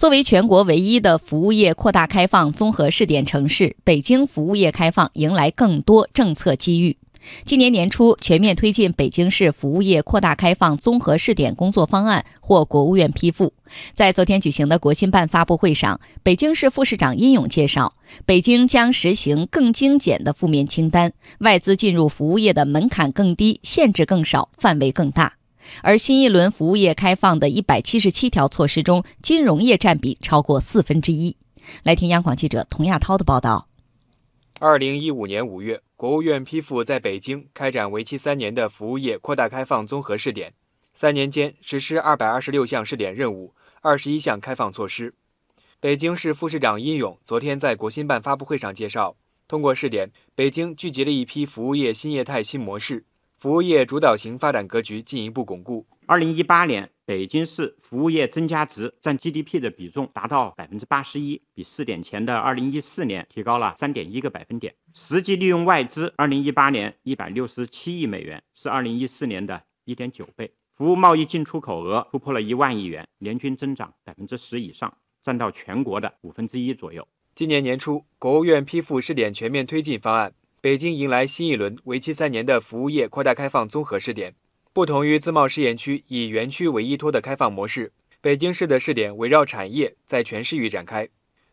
作为全国唯一的服务业扩大开放综合试点城市，北京服务业开放迎来更多政策机遇。今年年初，全面推进北京市服务业扩大开放综合试点工作方案获国务院批复。在昨天举行的国新办发布会上，北京市副市长殷勇介绍，北京将实行更精简的负面清单，外资进入服务业的门槛更低，限制更少，范围更大。而新一轮服务业开放的一百七十七条措施中，金融业占比超过四分之一。来听央广记者童亚涛的报道。二零一五年五月。国务院批复在北京开展为期三年的服务业扩大开放综合试点，三年间实施二百二十六项试点任务，二十一项开放措施。北京市副市长殷勇昨天在国新办发布会上介绍，通过试点，北京聚集了一批服务业新业态新模式，服务业主导型发展格局进一步巩固。二零一八年。北京市服务业增加值占 GDP 的比重达到百分之八十一，比试点前的二零一四年提高了三点一个百分点。实际利用外资，二零一八年一百六十七亿美元，是二零一四年的一点九倍。服务贸易进出口额突破了一万亿元，年均增长百分之十以上，占到全国的五分之一左右。今年年初，国务院批复试点全面推进方案，北京迎来新一轮为期三年的服务业扩大开放综合试点。不同于自贸试验区以园区为依托的开放模式，北京市的试点围绕产业在全市域展开。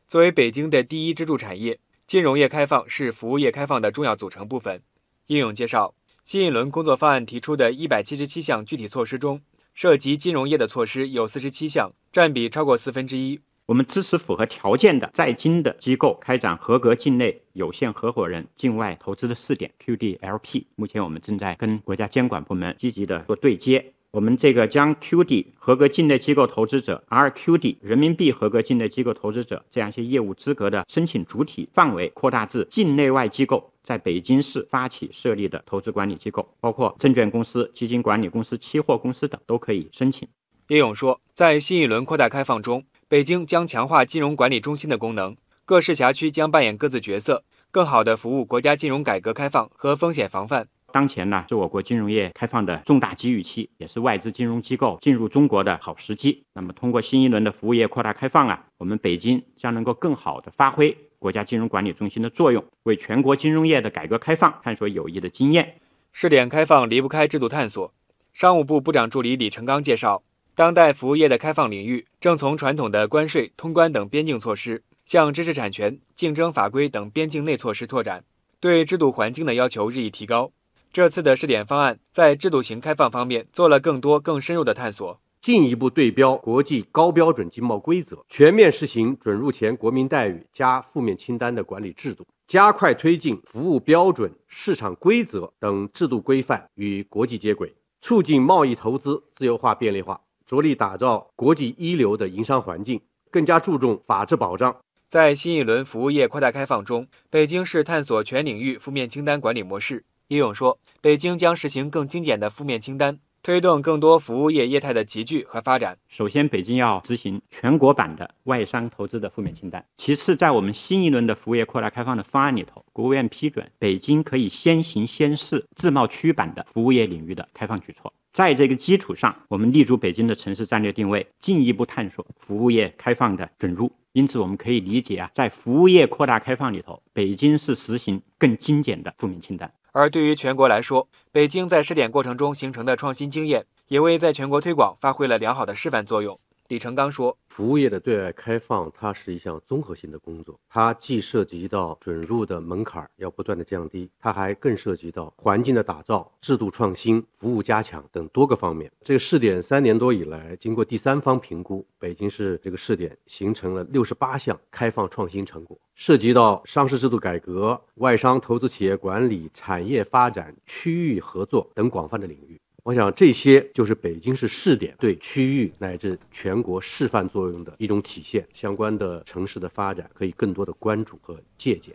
作为北京的第一支柱产业，金融业开放是服务业开放的重要组成部分。应勇介绍，新一轮工作方案提出的一百七十七项具体措施中，涉及金融业的措施有四十七项，占比超过四分之一。我们支持符合条件的在京的机构开展合格境内有限合伙人境外投资的试点 QDLP。目前我们正在跟国家监管部门积极的做对接。我们这个将 QD 合格境内机构投资者、RQD 人民币合格境内机构投资者这样一些业务资格的申请主体范围扩大至境内外机构在北京市发起设立的投资管理机构，包括证券公司、基金管理公司、期货公司等都可以申请。叶勇说，在新一轮扩大开放中。北京将强化金融管理中心的功能，各市辖区将扮演各自角色，更好地服务国家金融改革开放和风险防范。当前呢，是我国金融业开放的重大机遇期，也是外资金融机构进入中国的好时机。那么，通过新一轮的服务业扩大开放啊，我们北京将能够更好地发挥国家金融管理中心的作用，为全国金融业的改革开放探索有益的经验。试点开放离不开制度探索。商务部部长助理李成刚介绍。当代服务业的开放领域正从传统的关税、通关等边境措施，向知识产权、竞争法规等边境内措施拓展，对制度环境的要求日益提高。这次的试点方案在制度型开放方面做了更多、更深入的探索，进一步对标国际高标准经贸规则，全面实行准入前国民待遇加负面清单的管理制度，加快推进服务标准、市场规则等制度规范与国际接轨，促进贸易投资自由化便利化。着力打造国际一流的营商环境，更加注重法治保障。在新一轮服务业扩大开放中，北京市探索全领域负面清单管理模式。叶勇说，北京将实行更精简的负面清单，推动更多服务业业态的集聚和发展。首先，北京要执行全国版的外商投资的负面清单。其次，在我们新一轮的服务业扩大开放的方案里头，国务院批准北京可以先行先试自贸区版的服务业领域的开放举措。在这个基础上，我们立足北京的城市战略定位，进一步探索服务业开放的准入。因此，我们可以理解啊，在服务业扩大开放里头，北京是实行更精简的负面清单。而对于全国来说，北京在试点过程中形成的创新经验，也为在全国推广发挥了良好的示范作用。李成刚说：“服务业的对外开放，它是一项综合性的工作，它既涉及到准入的门槛要不断的降低，它还更涉及到环境的打造、制度创新、服务加强等多个方面。这个试点三年多以来，经过第三方评估，北京市这个试点形成了六十八项开放创新成果，涉及到商事制度改革、外商投资企业管理、产业发展、区域合作等广泛的领域。”我想，这些就是北京市试点对区域乃至全国示范作用的一种体现。相关的城市的发展，可以更多的关注和借鉴。